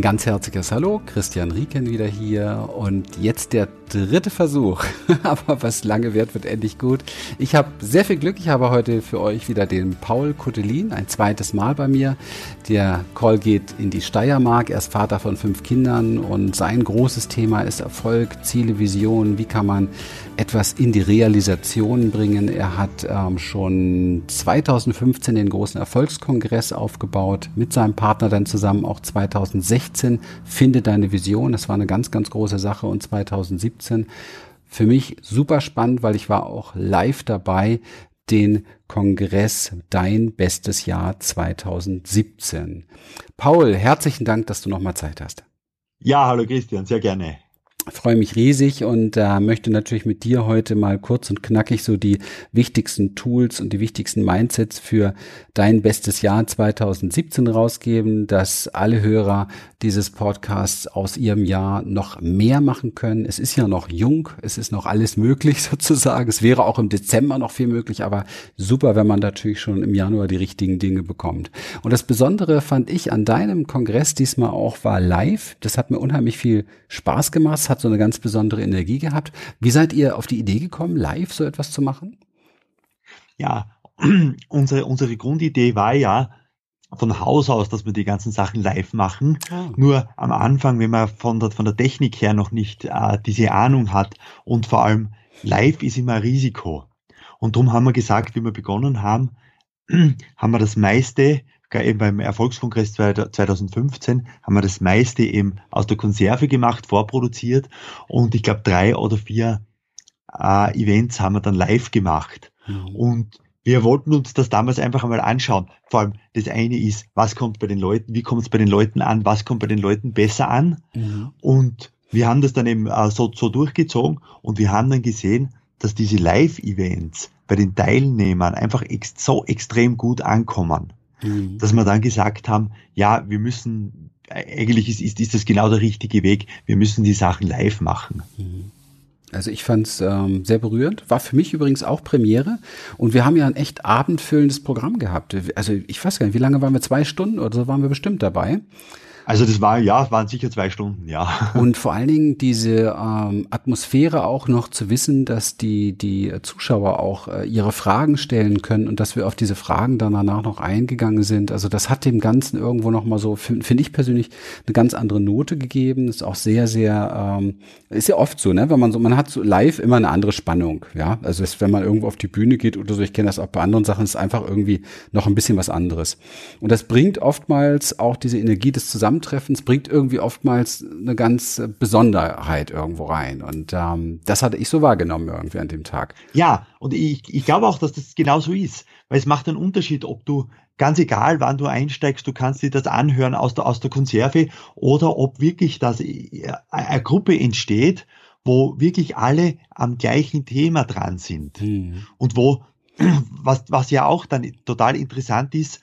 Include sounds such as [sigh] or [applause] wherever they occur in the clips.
Ein ganz herzliches Hallo, Christian Rieken wieder hier und jetzt der dritte Versuch. [laughs] Aber was lange wird, wird endlich gut. Ich habe sehr viel Glück. Ich habe heute für euch wieder den Paul Kutelin, ein zweites Mal bei mir. Der Call geht in die Steiermark. Er ist Vater von fünf Kindern und sein großes Thema ist Erfolg, Ziele, Visionen. Wie kann man etwas in die Realisation bringen? Er hat ähm, schon 2015 den großen Erfolgskongress aufgebaut, mit seinem Partner dann zusammen auch 2016. Finde deine Vision. Das war eine ganz, ganz große Sache und 2017 2017. Für mich super spannend, weil ich war auch live dabei, den Kongress Dein bestes Jahr 2017. Paul, herzlichen Dank, dass du nochmal Zeit hast. Ja, hallo Christian, sehr gerne freue mich riesig und äh, möchte natürlich mit dir heute mal kurz und knackig so die wichtigsten Tools und die wichtigsten Mindsets für dein bestes Jahr 2017 rausgeben, dass alle Hörer dieses Podcasts aus ihrem Jahr noch mehr machen können. Es ist ja noch jung, es ist noch alles möglich [laughs] sozusagen. Es wäre auch im Dezember noch viel möglich, aber super, wenn man natürlich schon im Januar die richtigen Dinge bekommt. Und das Besondere fand ich an deinem Kongress diesmal auch war live. Das hat mir unheimlich viel Spaß gemacht hat so eine ganz besondere Energie gehabt. Wie seid ihr auf die Idee gekommen, live so etwas zu machen? Ja, [clears throat] unsere, unsere Grundidee war ja, von Haus aus, dass wir die ganzen Sachen live machen. Oh. Nur am Anfang, wenn man von der, von der Technik her noch nicht äh, diese Ahnung hat und vor allem live ist immer Risiko. Und darum haben wir gesagt, wie wir begonnen haben, [clears throat] haben wir das meiste eben beim Erfolgskongress 2015 haben wir das meiste eben aus der Konserve gemacht, vorproduziert und ich glaube drei oder vier äh, Events haben wir dann live gemacht. Mhm. Und wir wollten uns das damals einfach einmal anschauen. Vor allem das eine ist, was kommt bei den Leuten, wie kommt es bei den Leuten an, was kommt bei den Leuten besser an. Mhm. Und wir haben das dann eben äh, so, so durchgezogen und wir haben dann gesehen, dass diese Live-Events bei den Teilnehmern einfach ex so extrem gut ankommen mhm. dass wir dann gesagt haben, ja, wir müssen, eigentlich ist, ist, ist das genau der richtige Weg, wir müssen die Sachen live machen. Mhm. Also ich fand es ähm, sehr berührend. War für mich übrigens auch Premiere. Und wir haben ja ein echt abendfüllendes Programm gehabt. Also ich weiß gar nicht, wie lange waren wir? Zwei Stunden oder so waren wir bestimmt dabei. Also das war, ja, waren sicher zwei Stunden, ja. [laughs] Und vor allen Dingen diese ähm, Atmosphäre auch noch zu wissen, dass die, die Zuschauer auch äh, ihre Fragen stellen können und dass wir auf diese Fragen dann danach noch eingegangen sind. Also das hat dem Ganzen irgendwo nochmal so, finde find ich persönlich, eine ganz andere Note gegeben. Ist auch sehr, sehr, ähm, ist ja oft so, ne? Wenn man so, man hat so live immer eine andere Spannung, ja. Also es, wenn man irgendwo auf die Bühne geht oder so, ich kenne das auch bei anderen Sachen, ist einfach irgendwie noch ein bisschen was anderes. Und das bringt oftmals auch diese Energie des Zusammenhangs Zusammentreffens bringt irgendwie oftmals eine ganz Besonderheit irgendwo rein. Und ähm, das hatte ich so wahrgenommen irgendwie an dem Tag. Ja, und ich, ich glaube auch, dass das genau so ist. Weil es macht einen Unterschied, ob du, ganz egal wann du einsteigst, du kannst dir das anhören aus der, aus der Konserve oder ob wirklich das äh, eine Gruppe entsteht, wo wirklich alle am gleichen Thema dran sind. Mhm. Und wo, [clears throat] was, was ja auch dann total interessant ist,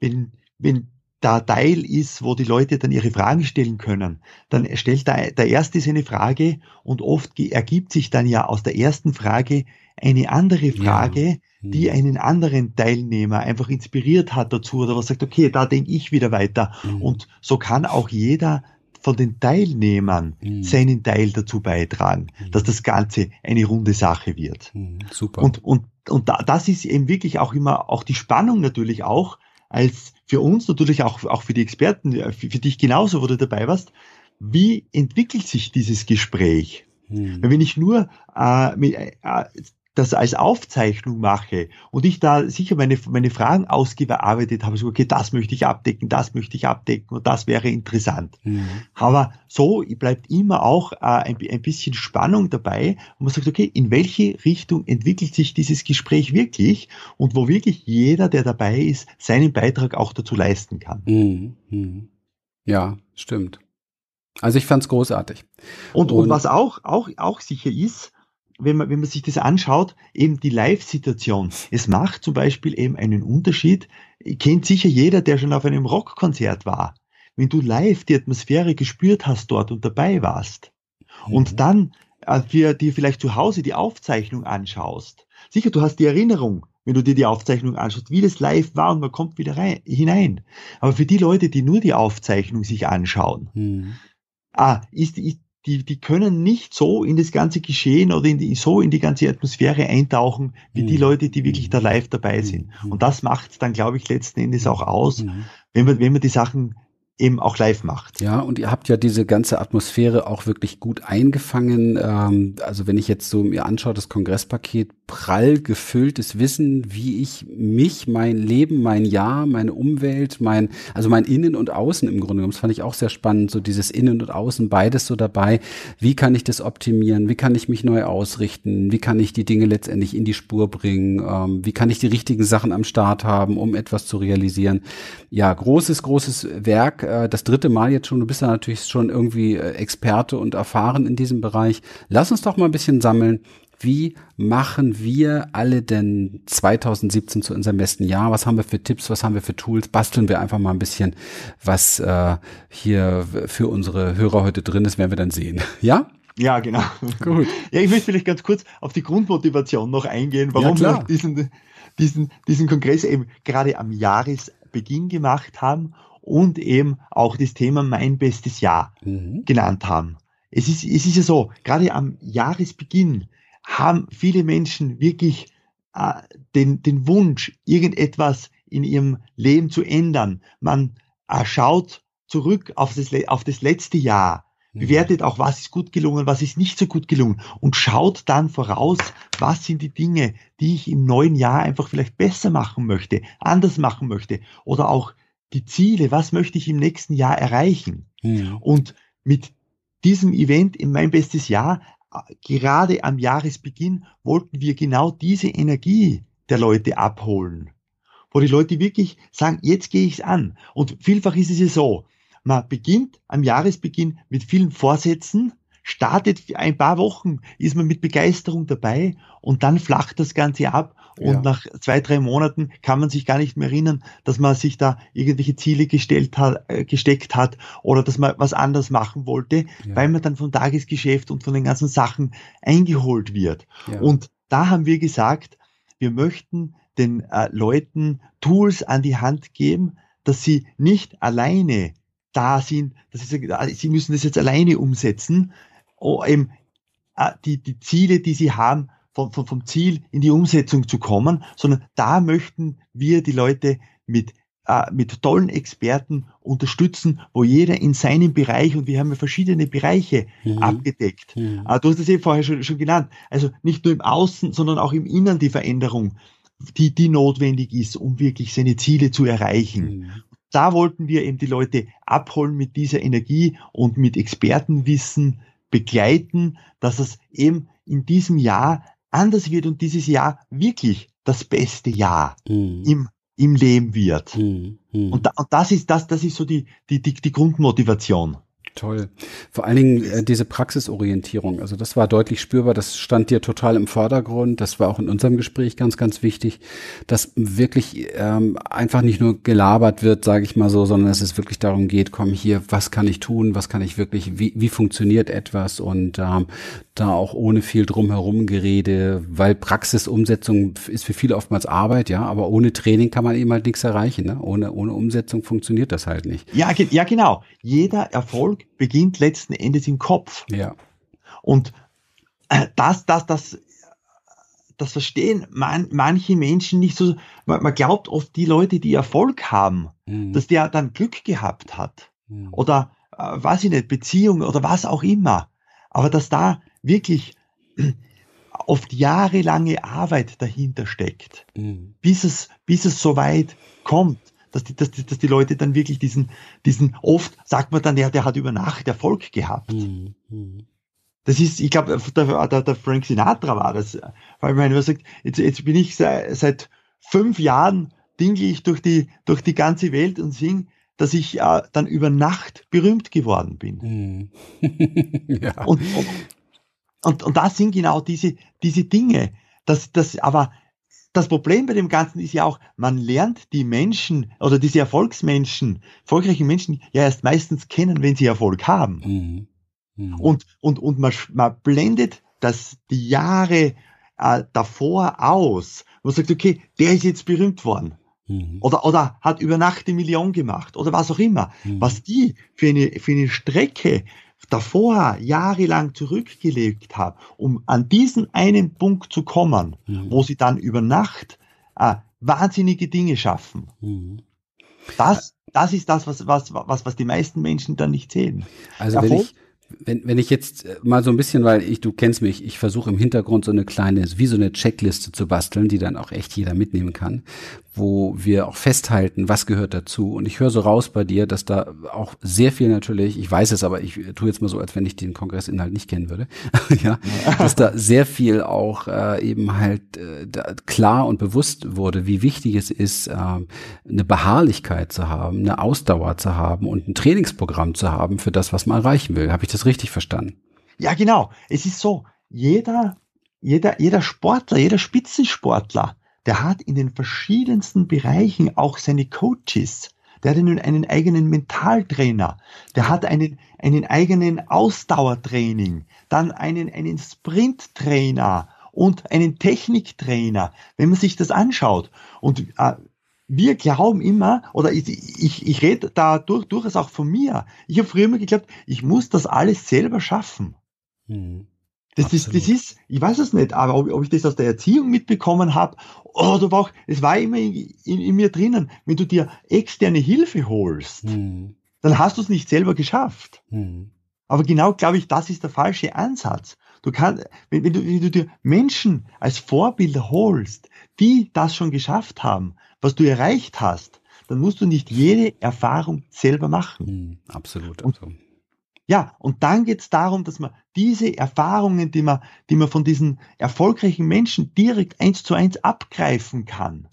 wenn, wenn da Teil ist, wo die Leute dann ihre Fragen stellen können, dann stellt der, der erste seine Frage und oft ergibt sich dann ja aus der ersten Frage eine andere Frage, ja. die einen anderen Teilnehmer einfach inspiriert hat dazu oder was sagt, okay, da denke ich wieder weiter. Hm. Und so kann auch jeder von den Teilnehmern hm. seinen Teil dazu beitragen, hm. dass das Ganze eine runde Sache wird. Hm, super. Und, und, und da, das ist eben wirklich auch immer, auch die Spannung natürlich auch, als für uns natürlich auch, auch für die Experten, für, für dich genauso, wo du dabei warst, wie entwickelt sich dieses Gespräch? Hm. Wenn ich nur äh, mit, äh, das als Aufzeichnung mache und ich da sicher meine, meine Fragen ausgearbeitet habe, so, okay, das möchte ich abdecken, das möchte ich abdecken und das wäre interessant. Mhm. Aber so bleibt immer auch äh, ein, ein bisschen Spannung dabei und man sagt, okay, in welche Richtung entwickelt sich dieses Gespräch wirklich und wo wirklich jeder, der dabei ist, seinen Beitrag auch dazu leisten kann. Mhm. Mhm. Ja, stimmt. Also ich fand es großartig. Und, und, und was auch, auch, auch sicher ist, wenn man, wenn man sich das anschaut, eben die Live-Situation. Es macht zum Beispiel eben einen Unterschied. Kennt sicher jeder, der schon auf einem Rockkonzert war. Wenn du live die Atmosphäre gespürt hast dort und dabei warst mhm. und dann äh, für dir vielleicht zu Hause die Aufzeichnung anschaust. Sicher, du hast die Erinnerung, wenn du dir die Aufzeichnung anschaust, wie das live war und man kommt wieder rein, hinein. Aber für die Leute, die nur die Aufzeichnung sich anschauen, mhm. ah, ist, ist, die, die können nicht so in das ganze Geschehen oder in die, so in die ganze Atmosphäre eintauchen, wie mhm. die Leute, die wirklich da live dabei sind. Mhm. Und das macht dann, glaube ich, letzten Endes auch aus, mhm. wenn man, wenn man die Sachen eben auch live macht. Ja, und ihr habt ja diese ganze Atmosphäre auch wirklich gut eingefangen. Ähm, also wenn ich jetzt so mir anschaue, das Kongresspaket, prall gefülltes Wissen, wie ich mich, mein Leben, mein Jahr, meine Umwelt, mein, also mein Innen und Außen im Grunde genommen, das fand ich auch sehr spannend, so dieses Innen und Außen, beides so dabei. Wie kann ich das optimieren? Wie kann ich mich neu ausrichten? Wie kann ich die Dinge letztendlich in die Spur bringen? Ähm, wie kann ich die richtigen Sachen am Start haben, um etwas zu realisieren? Ja, großes, großes Werk äh, das dritte Mal jetzt schon. Du bist ja natürlich schon irgendwie äh, Experte und erfahren in diesem Bereich. Lass uns doch mal ein bisschen sammeln. Wie machen wir alle denn 2017 zu unserem besten Jahr? Was haben wir für Tipps? Was haben wir für Tools? Basteln wir einfach mal ein bisschen, was äh, hier für unsere Hörer heute drin ist, werden wir dann sehen. [laughs] Ja? Ja, genau. Gut. Ja, ich möchte vielleicht ganz kurz auf die Grundmotivation noch eingehen, warum ja, wir diesen, diesen, diesen Kongress eben gerade am Jahresbeginn gemacht haben und eben auch das Thema mein bestes Jahr mhm. genannt haben. Es ist, es ist ja so, gerade am Jahresbeginn haben viele Menschen wirklich äh, den, den Wunsch, irgendetwas in ihrem Leben zu ändern. Man äh, schaut zurück auf das, auf das letzte Jahr, mhm. bewertet auch, was ist gut gelungen, was ist nicht so gut gelungen und schaut dann voraus, was sind die Dinge, die ich im neuen Jahr einfach vielleicht besser machen möchte, anders machen möchte oder auch die Ziele, was möchte ich im nächsten Jahr erreichen? Mhm. Und mit diesem Event in mein bestes Jahr, gerade am Jahresbeginn, wollten wir genau diese Energie der Leute abholen. Wo die Leute wirklich sagen, jetzt gehe ich es an. Und vielfach ist es ja so, man beginnt am Jahresbeginn mit vielen Vorsätzen, startet ein paar Wochen, ist man mit Begeisterung dabei und dann flacht das Ganze ab und ja. nach zwei, drei Monaten kann man sich gar nicht mehr erinnern, dass man sich da irgendwelche Ziele gestellt hat, äh, gesteckt hat oder dass man was anders machen wollte, ja. weil man dann vom Tagesgeschäft und von den ganzen Sachen eingeholt wird. Ja. Und da haben wir gesagt, wir möchten den äh, Leuten Tools an die Hand geben, dass sie nicht alleine da sind, dass sie sagen, sie müssen das jetzt alleine umsetzen, oh, eben, äh, die, die Ziele, die sie haben, vom, vom, vom Ziel in die Umsetzung zu kommen, sondern da möchten wir die Leute mit äh, mit tollen Experten unterstützen, wo jeder in seinem Bereich, und wir haben ja verschiedene Bereiche mhm. abgedeckt. Mhm. Äh, du hast es eben vorher schon, schon genannt. Also nicht nur im Außen, sondern auch im Innern die Veränderung, die, die notwendig ist, um wirklich seine Ziele zu erreichen. Mhm. Da wollten wir eben die Leute abholen mit dieser Energie und mit Expertenwissen, begleiten, dass es eben in diesem Jahr anders wird und dieses Jahr wirklich das beste Jahr mhm. im, im Leben wird. Mhm. mhm. Und, da, und das ist das, das ist so die, die, die, die Grundmotivation. Toll. Vor allen Dingen äh, diese Praxisorientierung. Also das war deutlich spürbar. Das stand dir total im Vordergrund. Das war auch in unserem Gespräch ganz, ganz wichtig, dass wirklich ähm, einfach nicht nur gelabert wird, sage ich mal so, sondern dass es wirklich darum geht, komm hier, was kann ich tun, was kann ich wirklich, wie, wie funktioniert etwas und ähm, da auch ohne viel drumherum Gerede, weil Praxisumsetzung ist für viele oftmals Arbeit, ja, aber ohne Training kann man eben halt nichts erreichen. Ne? Ohne, ohne Umsetzung funktioniert das halt nicht. Ja, ja, genau. Jeder Erfolg beginnt letzten Endes im Kopf. Ja. Und äh, das, das, das, das verstehen man, manche Menschen nicht so. Man, man, glaubt oft, die Leute, die Erfolg haben, mhm. dass der dann Glück gehabt hat. Mhm. Oder, äh, weiß ich nicht, Beziehung oder was auch immer. Aber dass da wirklich oft jahrelange Arbeit dahinter steckt, mhm. bis es, bis es so weit kommt, dass die, dass, die, dass die Leute dann wirklich diesen, diesen, oft sagt man dann, der, der hat über Nacht Erfolg gehabt. Mhm. mhm. Das ist, ich glaube, der, der, der Frank Sinatra war das, weil man immer sagt, jetzt, jetzt bin ich seit, seit fünf Jahren dingle ich durch die, durch die ganze Welt und sing, dass ich äh, dann über Nacht berühmt geworden bin. Mhm. [laughs] ja. und, und, und, und das sind genau diese, diese Dinge. Das, das, aber das Problem bei dem Ganzen ist ja auch, man lernt die Menschen oder diese Erfolgsmenschen, erfolgreichen Menschen ja erst meistens kennen, wenn sie Erfolg haben. Mhm. Mhm. Und, und, und man, man blendet das, die Jahre äh, davor aus, wo man sagt, okay, der ist jetzt berühmt worden. Mhm. Oder, oder hat über Nacht die Million gemacht oder was auch immer. Mhm. Was die für eine, für eine Strecke davor jahrelang zurückgelegt haben, um an diesen einen Punkt zu kommen, mhm. wo sie dann über Nacht äh, wahnsinnige Dinge schaffen. Mhm. Das, das ist das, was, was, was, was die meisten Menschen dann nicht sehen. Also wenn ich, wenn, wenn ich jetzt äh, mal so ein bisschen, weil ich, du kennst mich, ich versuche im Hintergrund so eine kleine, wie so eine Checkliste zu basteln, die dann auch echt jeder mitnehmen kann, wo wir auch festhalten, was gehört dazu. Und ich höre so raus bei dir, dass da auch sehr viel natürlich, ich weiß es, aber ich tue jetzt mal so, als wenn ich den Kongressinhalt nicht kennen würde, [laughs] ja, dass da sehr viel auch äh, eben halt äh, klar und bewusst wurde, wie wichtig es ist, äh, eine Beharrlichkeit zu haben, eine Ausdauer zu haben und ein Trainingsprogramm zu haben für das, was man erreichen will. Habe ich das richtig verstanden? Ja, genau. Es ist so, jeder, jeder, jeder Sportler, jeder Spitzensportler, der hat in den verschiedensten Bereichen auch seine Coaches. Der hat einen, einen eigenen Mentaltrainer, der hat einen, einen eigenen Ausdauertraining, dann einen, einen Sprinttrainer und einen Techniktrainer. Wenn man sich das anschaut und äh, wir glauben immer, oder ich, ich, ich rede da durch, durchaus auch von mir. Ich habe früher immer geglaubt, ich muss das alles selber schaffen. Mhm. Das ist, das ist, ich weiß es nicht, aber ob, ob ich das aus der Erziehung mitbekommen habe, oder auch, es war immer in, in, in, mir drinnen, wenn du dir externe Hilfe holst, hm. dann hast du es nicht selber geschafft. Hm. Aber genau, glaube ich, das ist der falsche Ansatz. Du kannst, wenn, wenn, du, wenn du dir Menschen als Vorbilder holst, die das schon geschafft haben, was du erreicht hast, dann musst du nicht jede Erfahrung selber machen. Hm, absolut. Absolut. Ja, und dann geht es darum, dass man diese Erfahrungen, die man, die man von diesen erfolgreichen Menschen direkt eins zu eins abgreifen kann,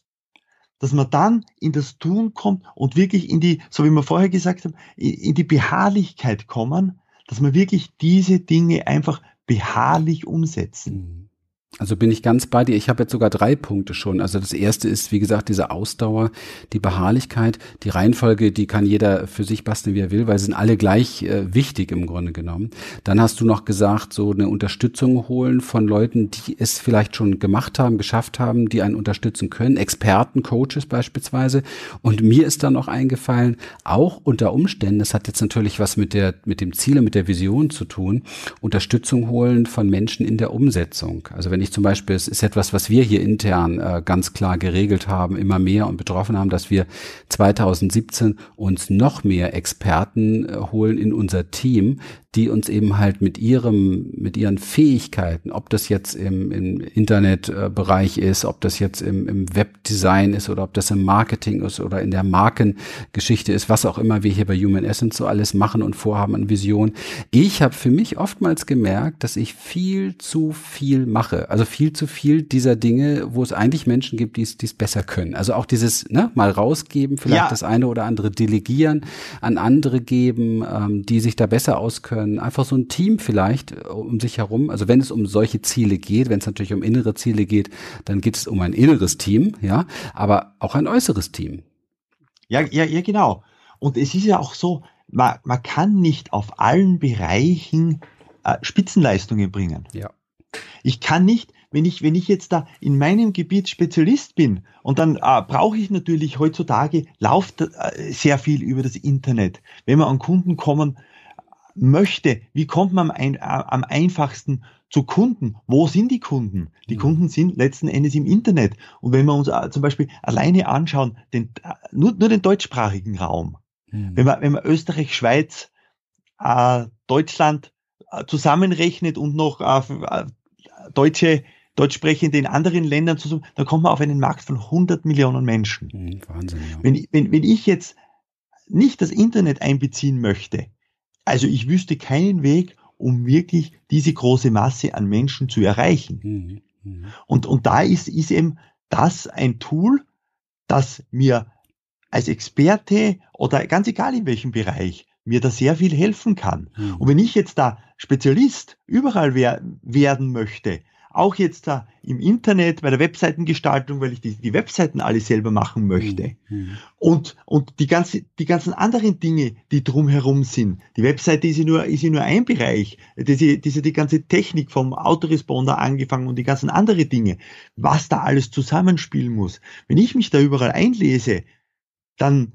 dass man dann in das Tun kommt und wirklich in die, so wie wir vorher gesagt haben, in die Beharrlichkeit kommen, dass man wirklich diese Dinge einfach beharrlich umsetzen. Also bin ich ganz bei dir. Ich habe jetzt sogar drei Punkte schon. Also das erste ist, wie gesagt, diese Ausdauer, die Beharrlichkeit, die Reihenfolge, die kann jeder für sich basteln, wie er will, weil sie sind alle gleich äh, wichtig im Grunde genommen. Dann hast du noch gesagt, so eine Unterstützung holen von Leuten, die es vielleicht schon gemacht haben, geschafft haben, die einen unterstützen können, Experten, Coaches beispielsweise. Und mir ist dann noch eingefallen, auch unter Umständen, das hat jetzt natürlich was mit der, mit dem Ziel, mit der Vision zu tun, Unterstützung holen von Menschen in der Umsetzung. Also wenn ich zum Beispiel, es ist etwas, was wir hier intern äh, ganz klar geregelt haben, immer mehr und betroffen haben, dass wir 2017 uns noch mehr Experten äh, holen in unser Team, die uns eben halt mit ihrem, mit ihren Fähigkeiten, ob das jetzt im, im Internetbereich ist, ob das jetzt im, im Webdesign ist oder ob das im Marketing ist oder in der Markengeschichte ist, was auch immer wir hier bei Human Essence so alles machen und vorhaben an Vision. Ich habe für mich oftmals gemerkt, dass ich viel zu viel mache. Also viel zu viel dieser Dinge, wo es eigentlich Menschen gibt, die es besser können. Also auch dieses, ne, mal rausgeben, vielleicht ja. das eine oder andere delegieren, an andere geben, ähm, die sich da besser auskönnen einfach so ein Team vielleicht äh, um sich herum. Also wenn es um solche Ziele geht, wenn es natürlich um innere Ziele geht, dann geht es um ein inneres Team, ja, aber auch ein äußeres Team. Ja, ja, ja, genau. Und es ist ja auch so, man, man kann nicht auf allen Bereichen äh, Spitzenleistungen bringen. Ja. Ich kann nicht, wenn ich, wenn ich jetzt da in meinem Gebiet Spezialist bin und dann äh, brauche ich natürlich heutzutage, läuft äh, sehr viel über das Internet. Wenn wir an Kunden kommen, möchte, wie kommt man am, ein, am einfachsten zu Kunden? Wo sind die Kunden? Die mhm. Kunden sind letzten Endes im Internet. Und wenn wir uns äh, zum Beispiel alleine anschauen, den, äh, nur, nur den deutschsprachigen Raum, mhm. wenn, man, wenn man Österreich, Schweiz, äh, Deutschland äh, zusammenrechnet und noch äh, Deutsche, Deutschsprechende in anderen Ländern zusammen, dann kommt man auf einen Markt von 100 Millionen Menschen. Mhm, Wahnsinn, ja. wenn, wenn, wenn ich jetzt nicht das Internet einbeziehen möchte, also ich wüsste keinen Weg, um wirklich diese große Masse an Menschen zu erreichen. Mhm. Mhm. Und, und da ist, ist eben das ein Tool, das mir als Experte oder ganz egal in welchem Bereich mir da sehr viel helfen kann. Mhm. Und wenn ich jetzt da Spezialist überall wer werden möchte, auch jetzt da im Internet, bei der Webseitengestaltung, weil ich die, die Webseiten alle selber machen möchte. Mhm. Und, und die, ganze, die ganzen anderen Dinge, die drumherum sind. Die Webseite ist ja nur, ist ja nur ein Bereich. Diese, diese, die ganze Technik vom Autoresponder angefangen und die ganzen anderen Dinge. Was da alles zusammenspielen muss. Wenn ich mich da überall einlese, dann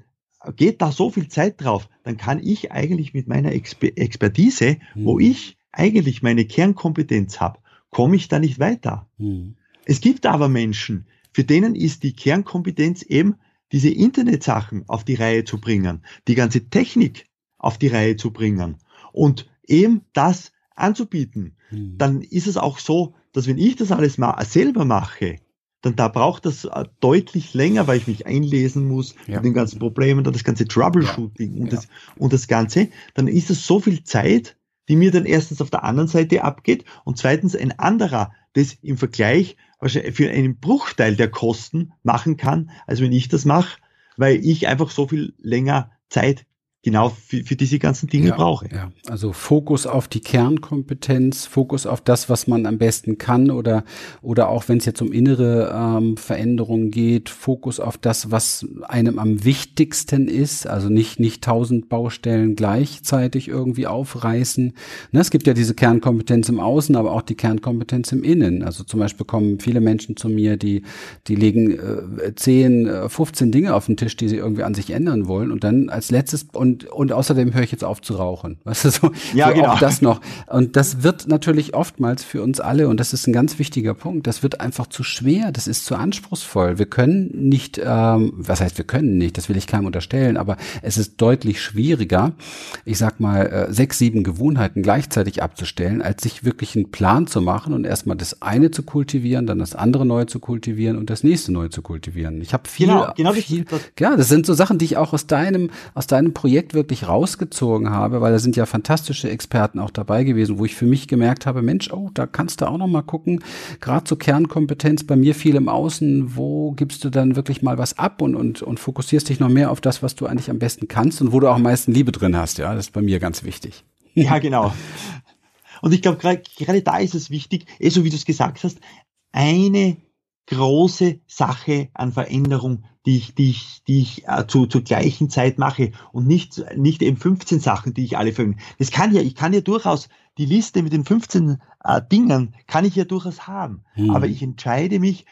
geht da so viel Zeit drauf, dann kann ich eigentlich mit meiner Exper Expertise, mhm. wo ich eigentlich meine Kernkompetenz habe, komme ich da nicht weiter. Mhm. Es gibt aber Menschen, für denen ist die Kernkompetenz eben diese Internetsachen auf die Reihe zu bringen, die ganze Technik auf die Reihe zu bringen und eben das anzubieten. Mhm. Dann ist es auch so, dass wenn ich das alles mal selber mache, dann da braucht das äh, deutlich länger, weil ich mich einlesen muss ja. mit den ganzen Problemen, dann das ganze Troubleshooting ja. und, das, und das Ganze, dann ist es so viel Zeit, die mir dann erstens auf der anderen Seite abgeht und zweitens ein anderer das im Vergleich für einen Bruchteil der Kosten machen kann, als wenn ich das mache, weil ich einfach so viel länger Zeit genau für, für diese ganzen Dinge ja, brauche. Ja. Also Fokus auf die Kernkompetenz, Fokus auf das, was man am besten kann oder oder auch wenn es jetzt um innere ähm, Veränderungen geht, Fokus auf das, was einem am wichtigsten ist. Also nicht nicht tausend Baustellen gleichzeitig irgendwie aufreißen. Ne, es gibt ja diese Kernkompetenz im Außen, aber auch die Kernkompetenz im Innen. Also zum Beispiel kommen viele Menschen zu mir, die die legen äh, 10, 15 äh, Dinge auf den Tisch, die sie irgendwie an sich ändern wollen und dann als letztes und und, und außerdem höre ich jetzt auf zu rauchen. [laughs] Weißt du, so, ja, so genau. auch das noch. Und das wird natürlich oftmals für uns alle, und das ist ein ganz wichtiger Punkt, das wird einfach zu schwer, das ist zu anspruchsvoll. Wir können nicht, ähm, was heißt wir können nicht, das will ich keinem unterstellen, aber es ist deutlich schwieriger, ich sag mal, äh, sechs, sieben Gewohnheiten gleichzeitig abzustellen, als sich wirklich einen Plan zu machen und erstmal das eine zu kultivieren, dann das andere neu zu kultivieren und das nächste neu zu kultivieren. Ich habe viel, genau, genau viel, das, ja, das sind so Sachen, die ich auch aus deinem, aus deinem Projekt Projekt wirklich rausgezogen habe, weil da sind ja fantastische Experten auch dabei gewesen, wo ich für mich gemerkt habe, Mensch, oh, da kannst du auch noch mal gucken, gerade zur Kernkompetenz bei mir viel im Außen, wo gibst du dann wirklich mal was ab und, und, und fokussierst dich noch mehr auf das, was du eigentlich am besten kannst und wo du auch am meisten Liebe drin hast, ja, das ist bei mir ganz wichtig. [laughs] Ja, genau. Und ich glaube, gerade da ist es wichtig, eh so wie du es gesagt hast, eine große Sache an Veränderung, die ich, die ich, die ich äh, zu, zur gleichen Zeit mache und nicht, nicht eben 15 Sachen, die ich alle verwende. Das kann ja, ich kann ja durchaus die Liste mit den 15 äh, Dingen kann ich ja durchaus haben. Mhm. Aber ich entscheide mich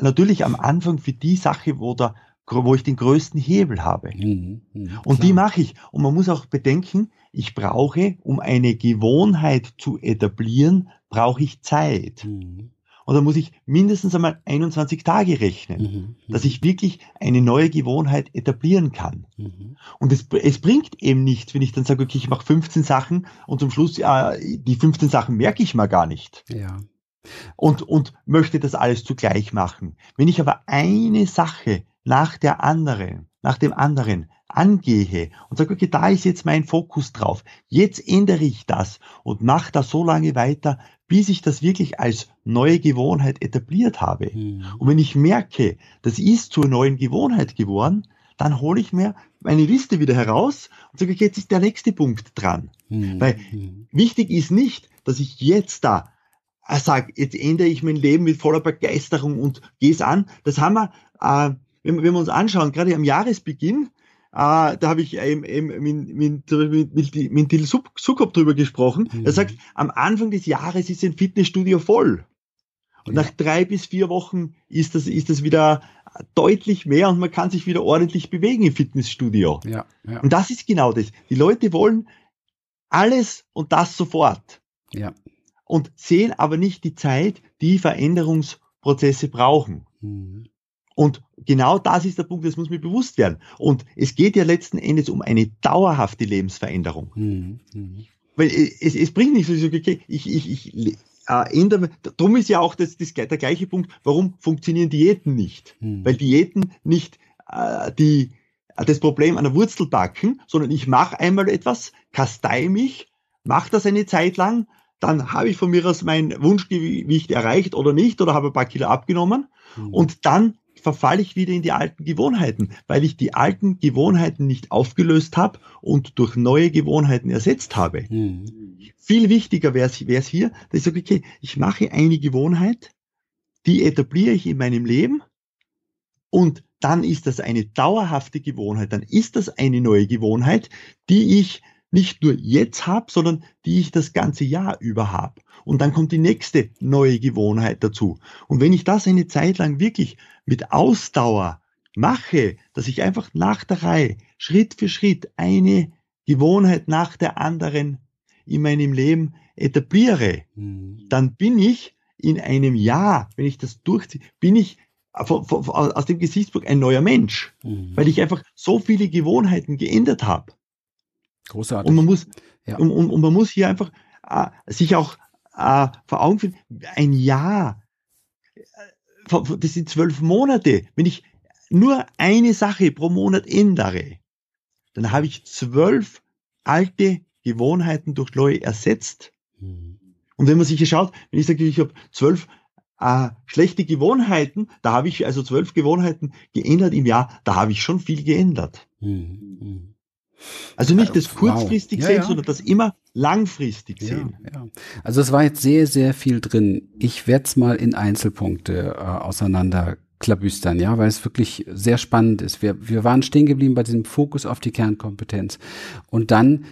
natürlich am Anfang für die Sache, wo der, wo ich den größten Hebel habe. Mhm. Mhm, und die mache ich. Und man muss auch bedenken, ich brauche, um eine Gewohnheit zu etablieren, brauche ich Zeit. Mhm. Und da muss ich mindestens einmal 21 Tage rechnen, mhm, mhm, dass ich wirklich eine neue Gewohnheit etablieren kann. Mhm. Und es, es bringt eben nichts, wenn ich dann sage, okay, ich mache 15 Sachen und zum Schluss, äh, die 15 Sachen merke ich mal gar nicht. Ja. Und, und möchte das alles zugleich machen. Wenn ich aber eine Sache nach der anderen, nach dem anderen angehe und sage, okay, da ist jetzt mein Fokus drauf. Jetzt ändere ich das und mache das so lange weiter, bis ich das wirklich als neue Gewohnheit etabliert habe. Mhm. Und wenn ich merke, das ist zur neuen Gewohnheit geworden, dann hole ich mir meine Liste wieder heraus und sage, okay, jetzt ist der nächste Punkt dran. Mhm. Weil mhm. wichtig ist nicht, dass ich jetzt da äh, sage, jetzt ändere ich mein Leben mit voller Begeisterung und gehe es an. Das haben wir, äh, wenn, wenn wir uns anschauen, gerade am Jahresbeginn, Ah, da habe ich eben, eben mit, mit, mit, mit, Till Sukop drüber gesprochen. Mhm. Er sagt, am Anfang des Jahres ist ein Fitnessstudio voll. Und ja. nach drei bis vier Wochen ist das, ist das wieder deutlich mehr und man kann sich wieder ordentlich bewegen im Fitnessstudio. Ja, ja. Und das ist genau das. Die Leute wollen alles und das sofort. Ja. Und sehen aber nicht die Zeit, die Veränderungsprozesse brauchen. Mhm. Und genau das ist der Punkt, das muss mir bewusst werden. Und es geht ja letzten Endes um eine dauerhafte Lebensveränderung. Mhm. Mhm. Weil es, es bringt nichts, ich, okay, ich, ich, ich äh, ändere, darum ist ja auch das, das, der gleiche Punkt, warum funktionieren Diäten nicht? Mhm. Weil Diäten nicht äh, die, äh, das Problem an der Wurzel backen, sondern ich mache einmal etwas, kastei mich, mache das eine Zeit lang, dann habe ich von mir aus mein Wunschgewicht erreicht oder nicht oder habe ein paar Kilo abgenommen mhm. und dann verfalle ich wieder in die alten Gewohnheiten, weil ich die alten Gewohnheiten nicht aufgelöst habe und durch neue Gewohnheiten ersetzt habe. Mhm. Viel wichtiger wäre es hier, dass ich sage, okay, ich mache eine Gewohnheit, die etabliere ich in meinem Leben und dann ist das eine dauerhafte Gewohnheit, dann ist das eine neue Gewohnheit, die ich nicht nur jetzt habe, sondern die ich das ganze Jahr über habe. Und dann kommt die nächste neue Gewohnheit dazu. Und wenn ich das eine Zeit lang wirklich mit Ausdauer mache, dass ich einfach nach der Reihe Schritt für Schritt eine Gewohnheit nach der anderen in meinem Leben etabliere, mhm. dann bin ich in einem Jahr, wenn ich das durchziehe, bin ich aus dem Gesichtspunkt ein neuer Mensch, mhm. weil ich einfach so viele Gewohnheiten geändert habe. Großartig. Und man muss, ja. und, und, und, man muss hier einfach äh, sich auch äh, vor Augen führen, ein Jahr, das sind zwölf Monate. Wenn ich nur eine Sache pro Monat ändere, dann habe ich zwölf alte Gewohnheiten durch neue ersetzt. Mhm. Und wenn man sich hier schaut, wenn ich sage, ich habe zwölf äh, schlechte Gewohnheiten, da habe ich also zwölf Gewohnheiten geändert im Jahr, da habe ich schon viel geändert. Mhm. Also nicht das kurzfristig wow. sehen, ja, ja. sondern das immer langfristig sehen. Ja, also es war jetzt sehr, sehr viel drin. Ich werde es mal in Einzelpunkte äh, auseinander klabüstern, ja, weil es wirklich sehr spannend ist. Wir, wir waren stehen geblieben bei diesem Fokus auf die Kernkompetenz. Und dann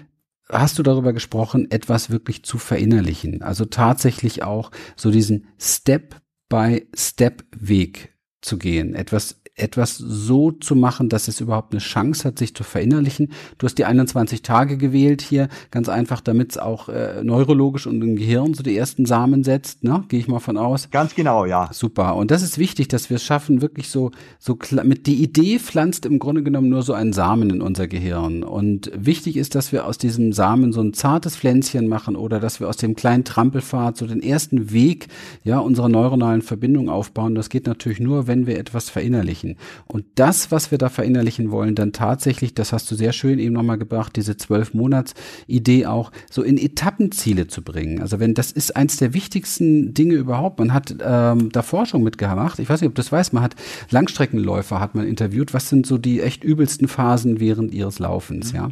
hast du darüber gesprochen, etwas wirklich zu verinnerlichen. Also tatsächlich auch so diesen Step-by-Step-Weg zu gehen. Etwas etwas so zu machen, dass es überhaupt eine Chance hat, sich zu verinnerlichen. Du hast die 21 Tage gewählt hier, ganz einfach, damit es auch äh, neurologisch und im Gehirn so die ersten Samen setzt, ne? Gehe ich mal von aus. Ganz genau, ja. Super. Und das ist wichtig, dass wir es schaffen, wirklich so, so mit die Idee pflanzt im Grunde genommen nur so einen Samen in unser Gehirn. Und wichtig ist, dass wir aus diesem Samen so ein zartes Pflänzchen machen oder dass wir aus dem kleinen Trampelpfad so den ersten Weg, ja, unserer neuronalen Verbindung aufbauen. Das geht natürlich nur, wenn wir etwas verinnerlichen verinnerlichen. Und das, was wir da verinnerlichen wollen, dann tatsächlich, das hast du sehr schön eben nochmal gebracht, diese zwölf Monats Idee auch so in Etappenziele zu bringen. Also wenn das ist eins der wichtigsten Dinge überhaupt. Man hat ähm, da Forschung mitgemacht. Ich weiß nicht, ob du das weißt. Man hat Langstreckenläufer hat man interviewt. Was sind so die echt übelsten Phasen während ihres Laufens? Mhm. Ja.